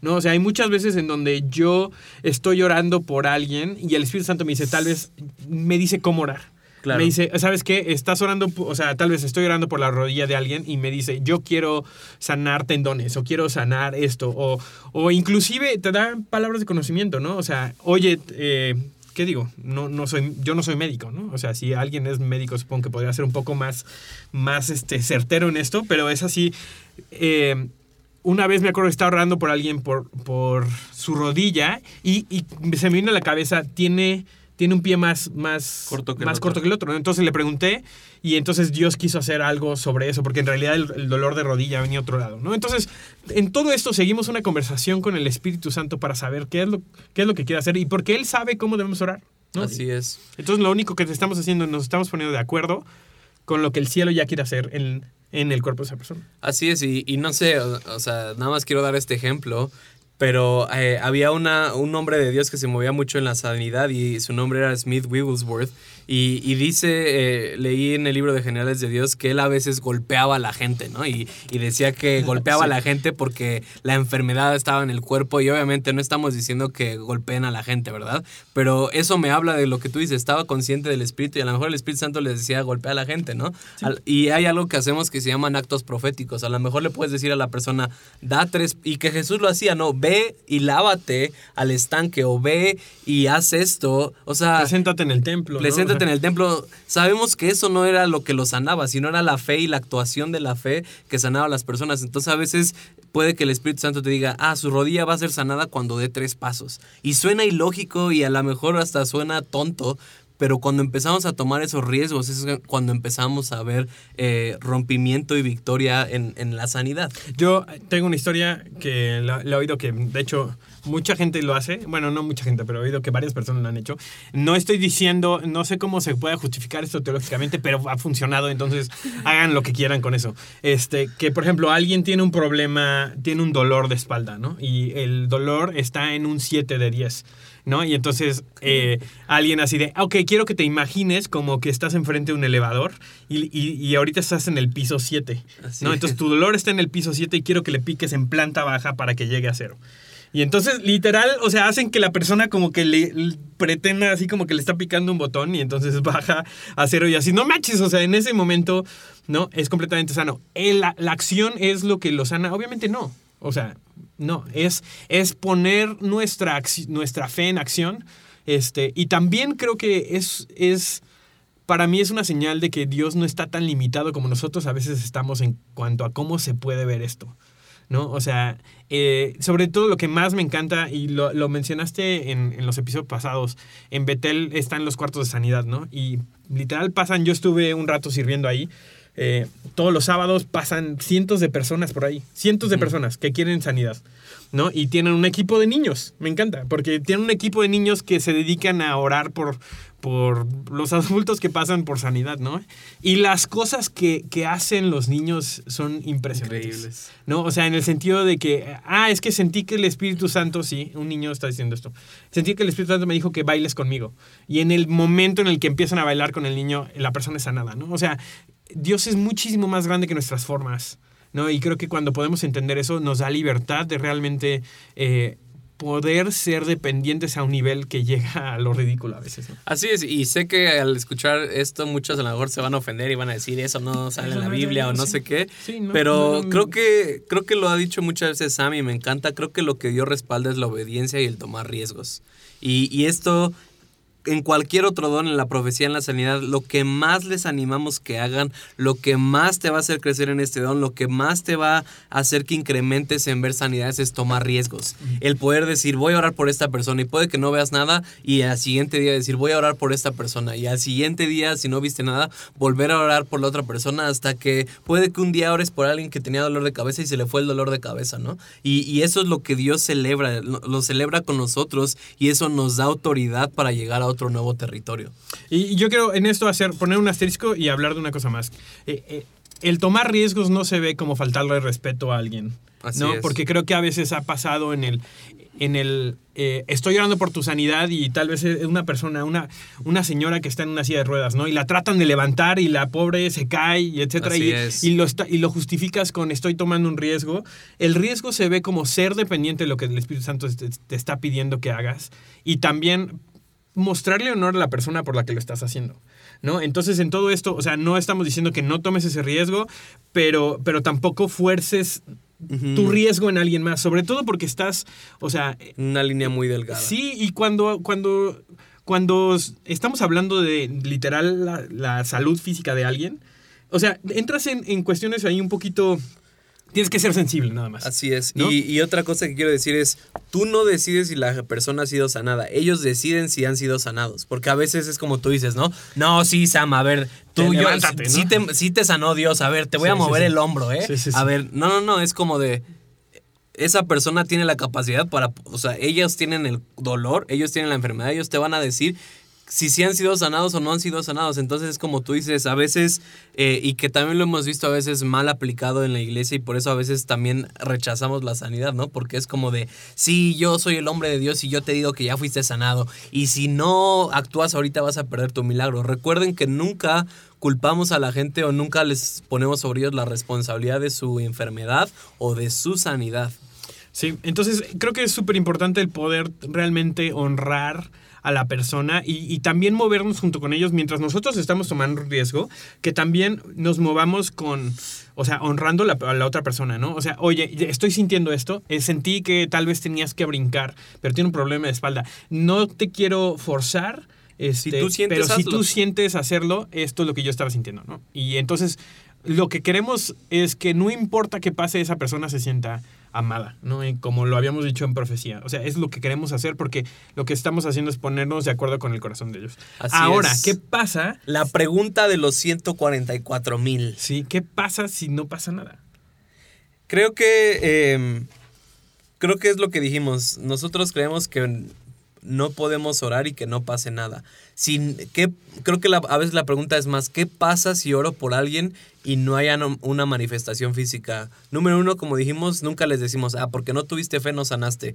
¿no? O sea, hay muchas veces en donde yo estoy orando por alguien y el Espíritu Santo me dice, tal vez, me dice cómo orar. Claro. Me dice, ¿sabes qué? Estás orando, o sea, tal vez estoy orando por la rodilla de alguien y me dice, yo quiero sanar tendones o quiero sanar esto. O, o inclusive te da palabras de conocimiento, ¿no? O sea, oye, eh, ¿qué digo? No, no soy, yo no soy médico, ¿no? O sea, si alguien es médico, supongo que podría ser un poco más, más este, certero en esto, pero es así. eh, una vez me acuerdo que estaba orando por alguien por, por su rodilla y, y se me vino a la cabeza, tiene, tiene un pie más, más, Corto que el más otro. corto que el otro. Entonces le pregunté y entonces Dios quiso hacer algo sobre eso, porque en realidad el, el dolor de rodilla venía a otro lado. ¿no? Entonces, en todo esto seguimos una conversación con el Espíritu Santo para saber qué es lo, qué es lo que quiere hacer y porque Él sabe cómo debemos orar. ¿no? Así es. Entonces lo único que estamos haciendo, nos estamos poniendo de acuerdo con lo que el cielo ya quiere hacer en, en el cuerpo de esa persona. Así es, y, y no sé, o, o sea, nada más quiero dar este ejemplo, pero eh, había una, un hombre de Dios que se movía mucho en la sanidad y su nombre era Smith Wigglesworth. Y, y dice, eh, leí en el libro de Generales de Dios que él a veces golpeaba a la gente, ¿no? Y, y decía que <laughs> golpeaba a la gente porque la enfermedad estaba en el cuerpo y obviamente no estamos diciendo que golpeen a la gente, ¿verdad? Pero eso me habla de lo que tú dices, estaba consciente del Espíritu y a lo mejor el Espíritu Santo les decía golpea a la gente, ¿no? Al- y hay algo que hacemos que se llaman actos proféticos. A lo mejor le puedes decir a la persona, da tres, y que Jesús lo hacía, ¿no? Ve y lávate al estanque o ve y haz esto. O sea, Preséntate en el templo. ¿no? Preséntate en el <laughs> templo. Sabemos que eso no era lo que lo sanaba, sino era la fe y la actuación de la fe que sanaba a las personas. Entonces a veces puede que el Espíritu Santo te diga, ah, su rodilla va a ser sanada cuando dé tres pasos. Y suena ilógico y a lo mejor hasta suena tonto. Pero cuando empezamos a tomar esos riesgos es cuando empezamos a ver eh, rompimiento y victoria en, en la sanidad. Yo tengo una historia que la, la he oído que, de hecho, mucha gente lo hace. Bueno, no mucha gente, pero he oído que varias personas lo han hecho. No estoy diciendo, no sé cómo se puede justificar esto teológicamente, pero ha funcionado, entonces <laughs> hagan lo que quieran con eso. Este, que, por ejemplo, alguien tiene un problema, tiene un dolor de espalda, ¿no? Y el dolor está en un 7 de 10. ¿no? Y entonces eh, alguien así de, ok, quiero que te imagines como que estás enfrente de un elevador y, y- y ahorita estás en el piso 7, Así ¿no? es. Entonces tu dolor está en el piso 7 y quiero que le piques en planta baja para que llegue a cero. Y entonces, literal, o sea, hacen que la persona como que le, pretenda así como que le está picando un botón y entonces <laughs> baja a cero y así, no manches, o sea, en ese momento, ¿no? Es completamente sano. La, la acción es lo que lo sana, obviamente no. O sea, no, es, es poner nuestra, nuestra fe en acción. Este, y también creo que es, es, para mí es una señal de que Dios no está tan limitado como nosotros a veces estamos en cuanto a cómo se puede ver esto. ¿No? O sea, eh, sobre todo lo que más me encanta, y lo, lo mencionaste en, en los episodios pasados, en Betel están los cuartos de sanidad, ¿no? Y literal pasan, yo estuve un rato sirviendo ahí, eh, todos los sábados pasan cientos de personas por ahí, cientos de personas que quieren sanidad, ¿no? Y tienen un equipo de niños, me encanta, porque tienen un equipo de niños que se dedican a orar por, por los adultos que pasan por sanidad, ¿no? Y las cosas que, que hacen los niños son impresionantes. Increíbles. ¿No? O sea, en el sentido de que, ah, es que sentí que el Espíritu Santo, sí, un niño está diciendo esto, sentí que el Espíritu Santo me dijo que bailes conmigo. Y en el momento en el que empiezan a bailar con el niño, la persona es sanada, ¿no? O sea, Dios es muchísimo más grande que nuestras formas, ¿no? Y creo que cuando podemos entender eso, nos da libertad de realmente... eh, poder ser dependientes a un nivel que llega a lo ridículo a veces. ¿no? Así es, y sé que al escuchar esto muchos a lo mejor se van a ofender y van a decir eso no sale en la Biblia o no sé qué, Sí, no, pero no, creo que creo que lo ha dicho muchas veces Sam y me encanta, creo que lo que Dios respalda es la obediencia y el tomar riesgos. Y, y esto en cualquier otro don, en la profecía, en la sanidad, lo que más les animamos que hagan, lo que más te va a hacer crecer en este don, lo que más te va a hacer que incrementes en ver sanidades es tomar riesgos. El poder decir, voy a orar por esta persona y puede que no veas nada y al siguiente día decir, voy a orar por esta persona y al siguiente día, si no viste nada, volver a orar por la otra persona hasta que puede que un día ores por alguien que tenía dolor de cabeza y se le fue el dolor de cabeza, ¿no? Y, y eso es lo que Dios celebra, lo, lo celebra con nosotros y eso nos da autoridad para llegar a otro nuevo territorio. Y yo quiero en esto hacer, poner un asterisco y hablar de una cosa más. Eh, eh, el tomar riesgos no se ve como faltarle respeto a alguien. Así ¿no? es. Porque creo que a veces ha pasado en el. En el eh, estoy orando por tu sanidad y tal vez es una persona, una, una señora que está en una silla de ruedas, ¿no? Y la tratan de levantar y la pobre se cae, y etcétera. Así Y, es. y lo y lo justificas con estoy tomando un riesgo. El riesgo se ve como ser dependiente de lo que el Espíritu Santo te, te está pidiendo que hagas. Y también mostrarle honor a la persona por la que lo estás haciendo. ¿No? Entonces, en todo esto, o sea, no estamos diciendo que no tomes ese riesgo, pero, pero tampoco fuerces tu riesgo en alguien más, sobre todo porque estás, o sea, Una línea muy delgada. sí, y cuando, cuando, cuando estamos hablando de literal la, la salud física de alguien, o sea, entras en, en cuestiones ahí un poquito, tienes que ser sensible nada más. Así es. ¿No? Y, y otra cosa que quiero decir es, tú no decides si la persona ha sido sanada, ellos deciden si han sido sanados, porque a veces es como tú dices, ¿no? No, sí, Sam, a ver, tú yo, levántate, sí, ¿no? te, sí te sanó Dios, a ver, te voy Sí, a mover sí. el hombro, ¿eh? Sí, sí, sí. A ver, no, no, no, es como de... Esa persona tiene la capacidad para, o sea, ellos tienen el dolor, ellos tienen la enfermedad, ellos te van a decir si sí han sido sanados o no han sido sanados. Entonces, como tú dices, a veces, eh, y que también lo hemos visto a veces mal aplicado en la iglesia y por eso a veces también rechazamos la sanidad, ¿no? Porque es como de, sí, yo soy el hombre de Dios y yo te digo que ya fuiste sanado. Y si no actúas ahorita vas a perder tu milagro. Recuerden que nunca culpamos a la gente o nunca les ponemos sobre ellos la responsabilidad de su enfermedad o de su sanidad. Sí, entonces creo que es súper importante el poder realmente honrar a la persona y, y también movernos junto con ellos mientras nosotros estamos tomando riesgo, que también nos movamos con, o sea, honrando la- a la otra persona, ¿no? O sea, oye, estoy sintiendo esto, eh, sentí que tal vez tenías que brincar, pero tiene un problema de espalda. No te quiero forzar. Este, tú sientes, pero si tú sientes hacerlo, esto es lo que yo estaba sintiendo, ¿no? Y entonces lo que queremos es que no importa qué pase, esa persona se sienta amada, ¿no? Y como lo habíamos dicho en profecía. O sea, es lo que queremos hacer porque lo que estamos haciendo es ponernos de acuerdo con el corazón de ellos. Así Ahora, es. ¿qué pasa? La pregunta de los 144 mil. Sí, ¿qué pasa si no pasa nada? Creo que. eh, creo que es lo que dijimos. Nosotros creemos que no podemos orar y que no pase nada. Sin, ¿qué, creo que a veces la pregunta es más: ¿qué pasa si oro por alguien y no haya una manifestación física? Número uno, como dijimos, nunca les decimos, ah, porque no tuviste fe, no sanaste.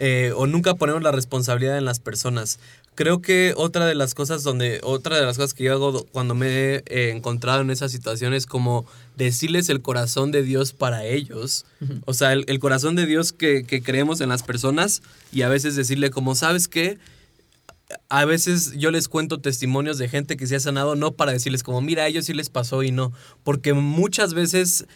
Eh, o nunca ponemos la responsabilidad en las personas. Creo que otra de las cosas donde, otra de las cosas que yo hago do- cuando me he eh, encontrado en esas situaciones como decirles el corazón de Dios para ellos. O sea, el, el corazón de Dios que, que creemos en las personas y a veces decirle como, ¿sabes qué? A veces yo les cuento testimonios de gente que se ha sanado, no para decirles como, mira, a ellos sí les pasó y no. Porque muchas veces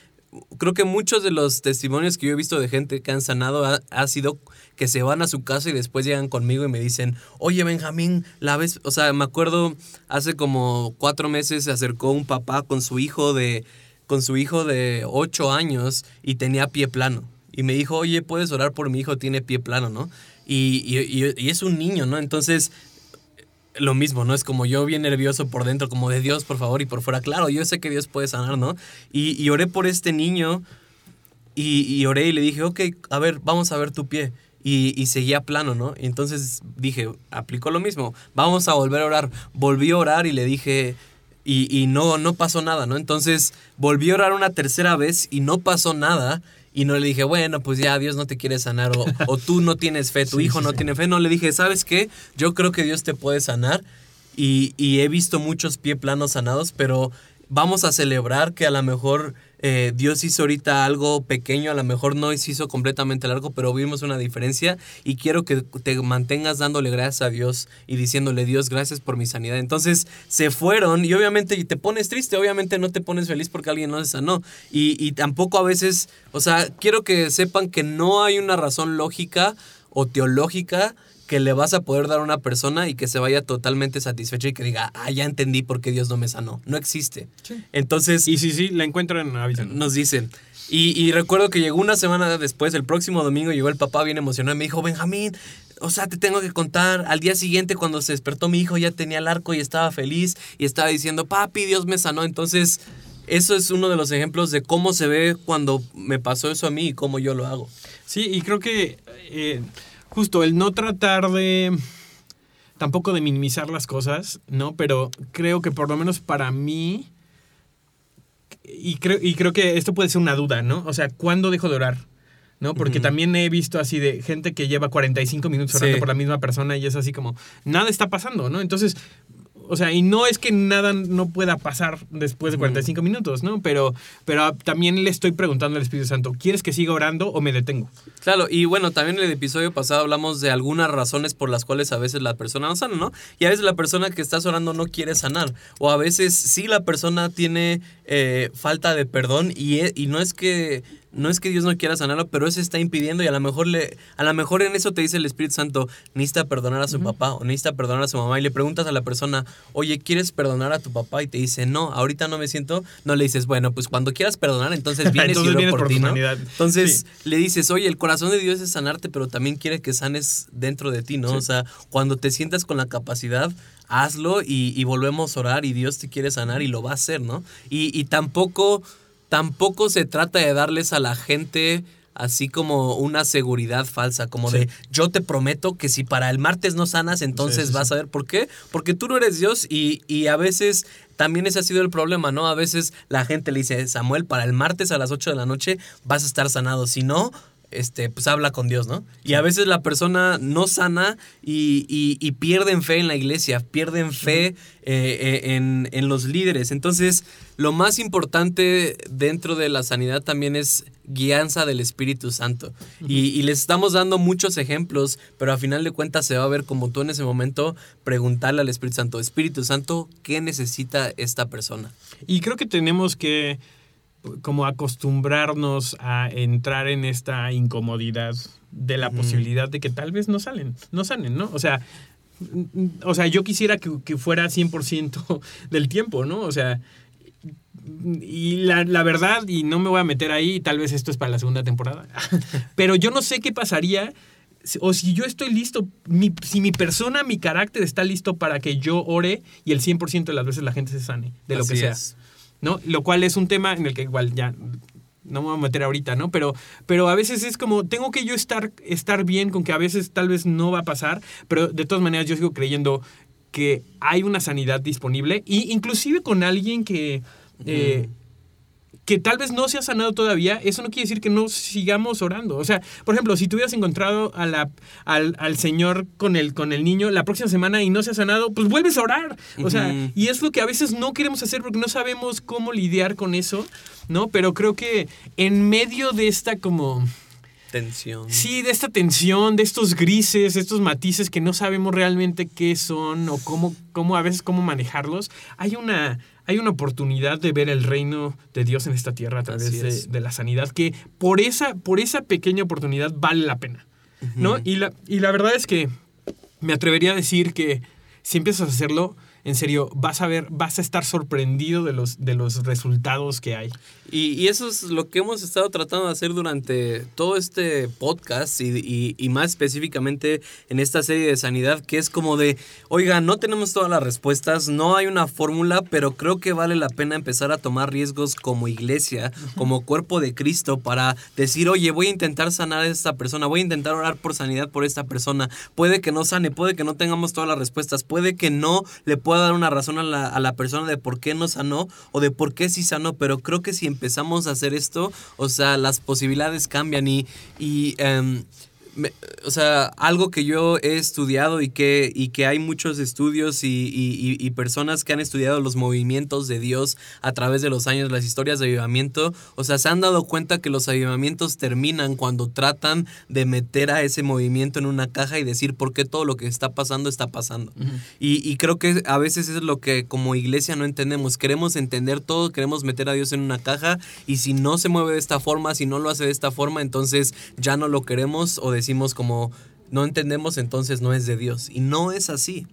creo que muchos de los testimonios que yo he visto de gente que han sanado ha, ha sido que se van a su casa y después llegan conmigo y me dicen, oye Benjamín, la vez, o sea, me acuerdo hace como cuatro meses se acercó un papá con su hijo de, con su hijo de ocho años y tenía pie plano. Y me dijo, oye, puedes orar por mi hijo, tiene pie plano, ¿no? Y, y- y- y es un niño, ¿no? Entonces, lo mismo, ¿no? Es como yo bien nervioso por dentro, como de Dios, por favor, y por fuera, claro, yo sé que Dios puede sanar, ¿no? Y, y oré por este niño y, y oré y le dije, ok, a ver, vamos a ver tu pie. Y, y seguía plano, ¿no? Y entonces dije, aplicó lo mismo, vamos a volver a orar. Volví a orar y le dije, y, y no, no pasó nada, ¿no? Entonces volví a orar una tercera vez y no pasó nada. Y no le dije, bueno, pues ya Dios no te quiere sanar o, o tú no tienes fe, tu <laughs> Sí, hijo sí, no sí. tiene fe. No, le dije, ¿sabes qué? Yo creo que Dios te puede sanar y, y he visto muchos pie planos sanados, pero vamos a celebrar que a lo mejor eh, Dios hizo ahorita algo pequeño, a lo mejor no hizo completamente largo, pero vimos una diferencia y quiero que te mantengas dándole gracias a Dios y diciéndole, Dios, gracias por mi sanidad. Entonces se fueron y obviamente te pones triste, obviamente no te pones feliz porque alguien no se sanó. Y, y tampoco a veces, o sea, quiero que sepan que no hay una razón lógica o teológica que le vas a poder dar a una persona y que se vaya totalmente satisfecha y que diga, ah, ya entendí por qué Dios no me sanó. No existe. Entonces... Y si sí, la encuentran, avísanos. Nos dicen. Y, y, recuerdo que llegó una semana después, el próximo domingo, llegó el papá bien emocionado y me dijo, Benjamín, o sea, te tengo que contar, al día siguiente cuando se despertó mi hijo ya tenía el arco y estaba feliz y estaba diciendo, papi, Dios me sanó. Entonces, eso es uno de los ejemplos de cómo se ve cuando me pasó eso a mí y cómo yo lo hago. Sí, y creo que... Eh, justo el no tratar de tampoco de minimizar las cosas, ¿no? Pero creo que por lo menos para mí, y creo, y creo que esto puede ser una duda, ¿no? O sea, ¿cuándo dejo de orar? ¿no? Porque también he visto así de gente que lleva 45 minutos orando por la misma persona y es así como, nada está pasando, ¿no? Entonces, o sea, y no es que nada no pueda pasar después de 45 minutos, ¿no? Pero, pero también le estoy preguntando al Espíritu Santo, ¿quieres que siga orando o me detengo? Claro, y bueno, también en el episodio pasado hablamos de algunas razones por las cuales a veces la persona no sana, ¿no? Y a veces la persona que estás orando no quiere sanar. O a veces sí la persona tiene eh, falta de perdón y, e, y no es que no es que Dios no quiera sanarlo, pero eso está impidiendo y a lo mejor le, a lo mejor en eso te dice el Espíritu Santo, necesita perdonar a su papá o necesita perdonar a su mamá y le preguntas a la persona, oye, ¿quieres perdonar a tu papá? Y te dice, no, ahorita no me siento, no le dices, bueno, pues cuando quieras perdonar, entonces <laughs> vienes y por, ti, ¿no? Entonces le dices, oye, el corazón de Dios es sanarte, pero también quiere que sanes dentro de ti, ¿no? O sea, cuando te sientas con la capacidad, hazlo y, volvemos a orar y Dios te quiere sanar y lo va a hacer, ¿no? Y, y tampoco tampoco se trata de darles a la gente así como una seguridad falsa, como de yo te prometo que si para el martes no sanas, entonces vas a ver por qué. Porque tú no eres Dios y, y, a veces también ese ha sido el problema, ¿no? A veces la gente le dice, Samuel, para el martes a las 8 de la noche vas a estar sanado, si no... Este, pues habla con Dios, ¿no? Y a veces la persona no sana y, y, pierden fe en la iglesia, pierden fe eh, eh, en, en los líderes. Entonces, lo más importante dentro de la sanidad también es guianza del Espíritu Santo. y, les estamos dando muchos ejemplos, pero a final de cuentas se va a ver como tú en ese momento preguntarle al Espíritu Santo, Espíritu Santo, ¿qué necesita esta persona? Y creo que tenemos que como acostumbrarnos a entrar en esta incomodidad de la posibilidad de que tal vez no salen, no salen, ¿no? O sea, o sea, yo quisiera que, que fuera 100% <laughs> del tiempo, ¿no? O sea, y la, verdad, y no me voy a meter ahí, tal vez esto es para la segunda temporada, <laughs> pero yo no sé qué pasaría o si yo estoy listo, si mi persona, mi carácter está listo para que yo ore y el 100% de las veces la gente se sane, de lo que sea. ¿No? Lo cual es un tema en el que igual ya no me voy a meter ahorita, ¿no? Pero, pero a veces es como, tengo que yo estar, estar bien con que a veces tal vez no va a pasar, pero de todas maneras yo sigo creyendo que hay una sanidad disponible, y inclusive con alguien que eh, que tal vez no se ha sanado todavía, eso no quiere decir que no sigamos orando. O sea, por ejemplo, si tú hubieras encontrado a la, al, Señor con el, con el niño la próxima semana y no se ha sanado, pues vuelves a orar. O sea, y es lo que a veces no queremos hacer porque no sabemos cómo lidiar con eso, ¿no? Pero creo que en medio de esta como... Tensión. Sí, de esta tensión, de estos grises, estos matices que no sabemos realmente qué son o cómo, cómo a veces cómo manejarlos, hay una hay una oportunidad de ver el reino de Dios en esta tierra a través de, la sanidad, que por esa, por esa pequeña oportunidad vale la pena. ¿no? y, la, y la verdad es que me atrevería a decir que si empiezas a hacerlo, en serio, vas a ver, vas a estar sorprendido de los, de los resultados que hay. Y, eso es lo que hemos estado tratando de hacer durante todo este podcast y, y, más específicamente en esta serie de sanidad, que es como de, oiga, no tenemos todas las respuestas, no hay una fórmula, pero creo que vale la pena empezar a tomar riesgos como iglesia, como cuerpo de Cristo, para decir, oye, voy a intentar sanar a esta persona, voy a intentar orar por sanidad por esta persona. Puede que no sane, puede que no tengamos todas las respuestas, puede que no le pueda dar una razón a la, a la persona de por qué no sanó o de por qué sí sanó, pero creo que si empezamos a hacer esto, o sea, las posibilidades cambian y, y em, me- o sea, algo que yo he estudiado y que, y que hay muchos estudios y, y- y- personas que han estudiado los movimientos de Dios a través de los años, las historias de avivamiento, o sea, se han dado cuenta que los avivamientos terminan cuando tratan de meter a ese movimiento en una caja y decir por qué todo lo que está pasando está pasando. y, y creo que a veces es lo que como iglesia no entendemos. Queremos entender todo, queremos meter a Dios en una caja y si no se mueve de esta forma, si no lo hace de esta forma, entonces ya no lo queremos o decimos como no entendemos, entonces no es de Dios. Y no es así.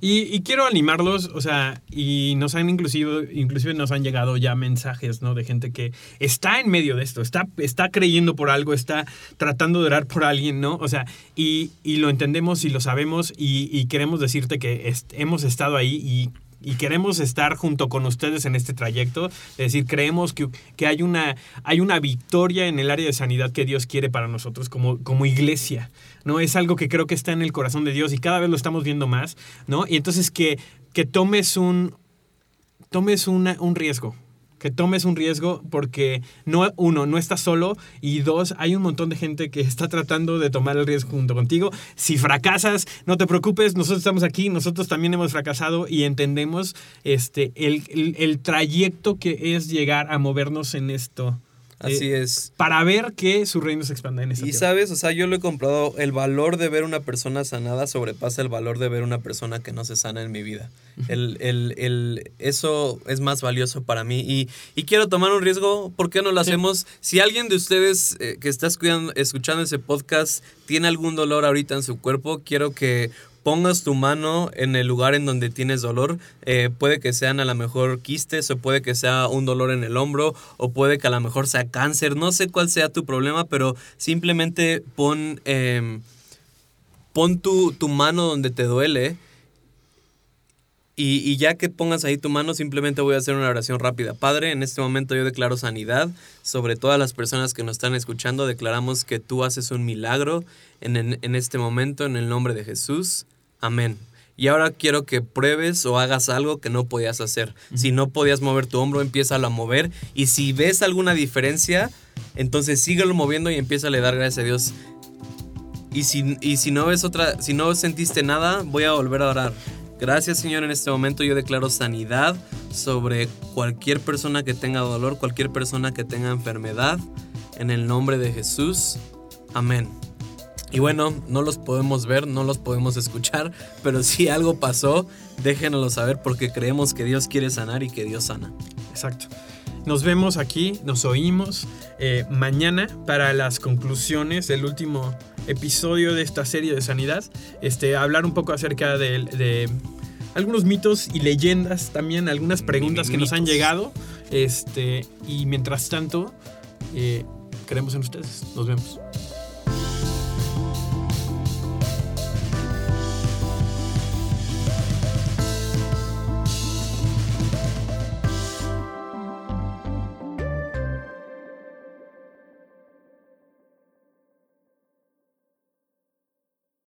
Y, quiero animarlos, o sea, y nos han inclusive, inclusive nos han llegado ya mensajes, ¿no? De gente que está en medio de esto, está, está creyendo por algo, está tratando de orar por alguien, ¿no? O sea, y, y lo entendemos y lo sabemos y, queremos decirte que hemos estado ahí y y queremos estar junto con ustedes en este trayecto. Es decir, creemos que, que hay, una, hay una victoria en el área de sanidad que Dios quiere para nosotros como, como iglesia. ¿no? Es algo que creo que está en el corazón de Dios y cada vez lo estamos viendo más. ¿no? Y entonces que, que tomes un, tomes un riesgo. Que tomes un riesgo porque, no, uno, no estás solo y dos, hay un montón de gente que está tratando de tomar el riesgo junto contigo. Si fracasas, no te preocupes, nosotros estamos aquí, nosotros también hemos fracasado y entendemos este, el, el- el trayecto que es llegar a movernos en esto. Así eh, es. Para ver que su reino se expanda en esta Y tierra. sabes, o sea, yo lo he comprado, el valor de ver una persona sanada sobrepasa el valor de ver una persona que no se sana en mi vida. El, el- el- eso es más valioso para mí y, y quiero tomar un riesgo, ¿por qué no lo Sí. hacemos? Si alguien de ustedes eh, que está escuchando, escuchando ese podcast tiene algún dolor ahorita en su cuerpo, quiero que pongas tu mano en el lugar en donde tienes dolor. Eh, puede que sean a lo mejor quistes o puede que sea un dolor en el hombro o puede que a lo mejor sea cáncer. No sé cuál sea tu problema, pero simplemente pon, em, pon tu, tu mano donde te duele. Y, y ya que pongas ahí tu mano, simplemente voy a hacer una oración rápida. Padre, en este momento yo declaro sanidad sobre todas las personas que nos están escuchando. Declaramos que tú haces un milagro en, en- en este momento, en el nombre de Jesús. Amén. Y ahora quiero que pruebes o hagas algo que no podías hacer. Si no podías mover tu hombro, empieza a mover. Y si ves alguna diferencia, entonces síguelo moviendo y empieza a le dar gracias a Dios. Y si, y si no ves otra, si no sentiste nada, voy a volver a orar. Gracias Señor, en este momento yo declaro sanidad sobre cualquier persona que tenga dolor, cualquier persona que tenga enfermedad, en el nombre de Jesús. Amén. Y bueno, no los podemos ver, no los podemos escuchar, <laughs> pero si algo pasó, déjenoslo saber porque creemos que Dios quiere sanar y que Dios sana. Exacto. Nos vemos aquí, nos oímos eh, mañana para las conclusiones del último episodio de esta serie de sanidad. Este, hablar un poco acerca de, de algunos mitos y leyendas, también algunas preguntas que nos han llegado. Este, y mientras tanto, eh, creemos en ustedes. Nos vemos.